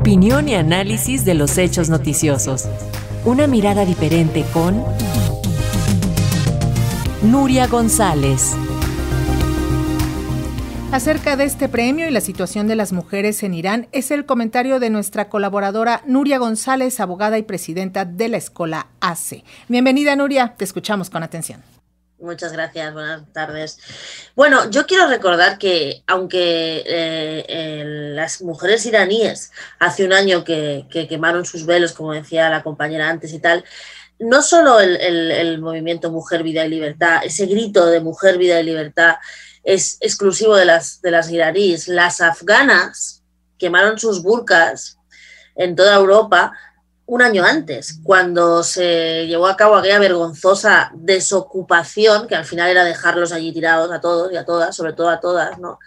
Opinión y análisis de los hechos noticiosos. Una mirada diferente con Nuria González. Acerca de este premio y la situación de las mujeres en Irán es el comentario de nuestra colaboradora Nuria González, abogada y presidenta de la Escuela ACE. Bienvenida Nuria, te escuchamos con atención. Muchas gracias, buenas tardes. Bueno, yo quiero recordar que aunque eh, las mujeres iraníes hace un año que, quemaron sus velos, como decía la compañera antes y tal, no solo el, el, movimiento Mujer, Vida y Libertad, ese grito de Mujer, Vida y Libertad es exclusivo de las, de las iraníes, las afganas quemaron sus burkas en toda Europa un año antes, cuando se llevó a cabo aquella vergonzosa desocupación, que al final era dejarlos allí tirados a todos y a todas, sobre todo a todas, ¿no?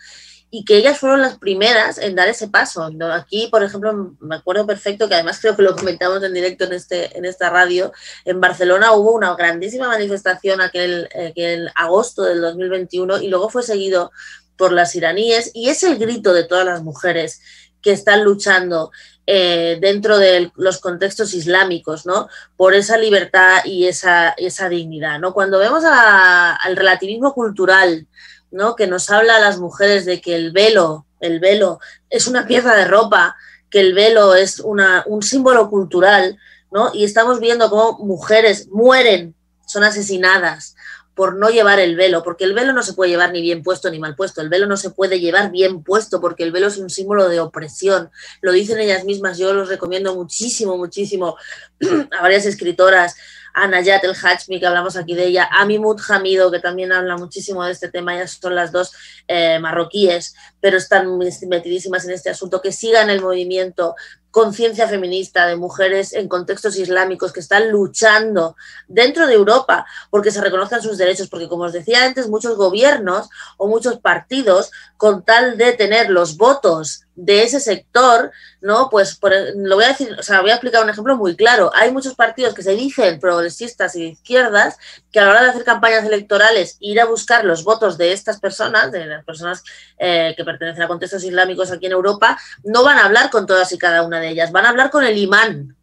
Y que ellas fueron las primeras en dar ese paso. Aquí, por ejemplo, me acuerdo perfecto que además creo que lo comentamos en directo en, este, en esta radio, en Barcelona hubo una grandísima manifestación aquel, aquel agosto del 2021 y luego fue seguido por las iraníes y es el grito de todas las mujeres que están luchando eh, dentro de los contextos islámicos, ¿no? Por esa libertad y esa, esa dignidad, ¿no? Cuando vemos al relativismo cultural, ¿no? Que nos habla a las mujeres de que el velo, el velo es una pieza de ropa, que el velo es una, un símbolo cultural, ¿no? Y estamos viendo cómo mujeres mueren, son asesinadas por no llevar el velo, porque el velo no se puede llevar ni bien puesto ni mal puesto, el velo no se puede llevar bien puesto porque el velo es un símbolo de opresión, lo dicen ellas mismas, yo los recomiendo muchísimo, muchísimo. A varias escritoras, a Nayat El Hachmi, que hablamos aquí de ella, a Mimut Hamido, que también habla muchísimo de este tema, ya son las dos eh, marroquíes, pero están metidísimas en este asunto, que sigan el movimiento, conciencia feminista de mujeres en contextos islámicos que están luchando dentro de Europa porque se reconozcan sus derechos, porque como os decía antes, muchos gobiernos o muchos partidos, con tal de tener los votos de ese sector, ¿no? Pues lo voy a decir, o sea, voy a explicar un ejemplo muy claro. Hay muchos partidos que se dicen progresistas y de izquierdas que a la hora de hacer campañas electorales ir a buscar los votos de estas personas, de las personas eh, que pertenecen a contextos islámicos aquí en Europa, no van a hablar con todas y cada una de ellas, van a hablar con el imán,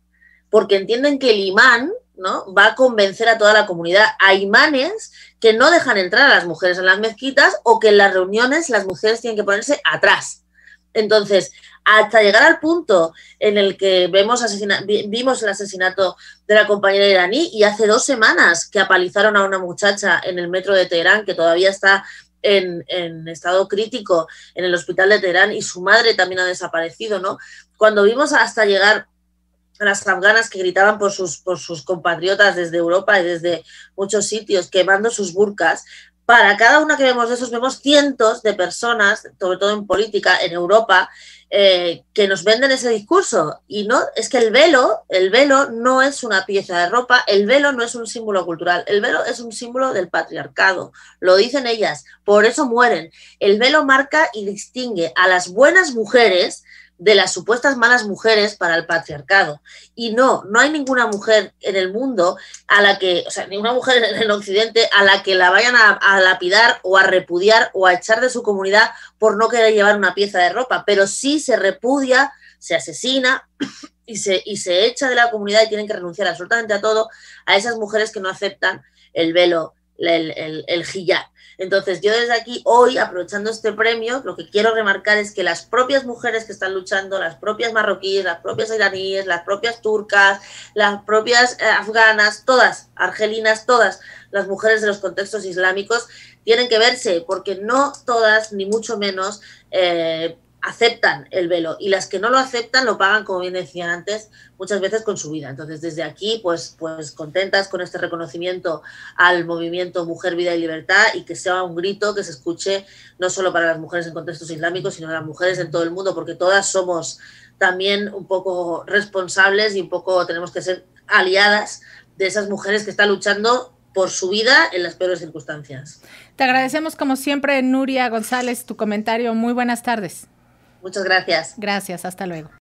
porque entienden que el imán ¿no? va a convencer a toda la comunidad. Hay imanes que no dejan entrar a las mujeres en las mezquitas o que en las reuniones las mujeres tienen que ponerse atrás. Entonces, hasta llegar al punto en el que vemos vimos el asesinato de la compañera iraní y hace dos semanas que apalizaron a una muchacha en el metro de Teherán que todavía está en, en, estado crítico en el hospital de Teherán y su madre también ha desaparecido, ¿no? Cuando vimos hasta llegar a las afganas que gritaban por sus, por sus compatriotas desde Europa y desde muchos sitios, quemando sus burcas, para cada una que vemos de esos, vemos cientos de personas, sobre todo en política, en Europa, eh, que nos venden ese discurso. Y no, es que el velo, el velo no es una pieza de ropa, el velo no es un símbolo cultural, el velo es un símbolo del patriarcado. Lo dicen ellas, por eso mueren. El velo marca y distingue a las buenas mujeres de las supuestas malas mujeres para el patriarcado. Y no, no hay ninguna mujer en el mundo a la que, o sea, ninguna mujer en el occidente a la que la vayan a, lapidar o a repudiar o a echar de su comunidad por no querer llevar una pieza de ropa, pero sí se repudia, se asesina y se, y se echa de la comunidad y tienen que renunciar absolutamente a todo a esas mujeres que no aceptan el velo, el, el. Entonces, yo desde aquí, hoy, aprovechando este premio, lo que quiero remarcar es que las propias mujeres que están luchando, las propias marroquíes, las propias iraníes, las propias turcas, las propias eh, afganas, todas, argelinas, todas las mujeres de los contextos islámicos, tienen que verse, porque no todas, ni mucho menos, eh, aceptan el velo y las que no lo aceptan lo pagan, como bien decían antes, muchas veces con su vida. Entonces, desde aquí, pues, pues contentas con este reconocimiento al movimiento Mujer, Vida y Libertad y que sea un grito que se escuche no solo para las mujeres en contextos islámicos, sino para las mujeres en todo el mundo, porque todas somos también un poco responsables y un poco tenemos que ser aliadas de esas mujeres que están luchando por su vida en las peores circunstancias. Te agradecemos como siempre, Nuria González, tu comentario. Muy buenas tardes. Muchas gracias. Gracias, hasta luego.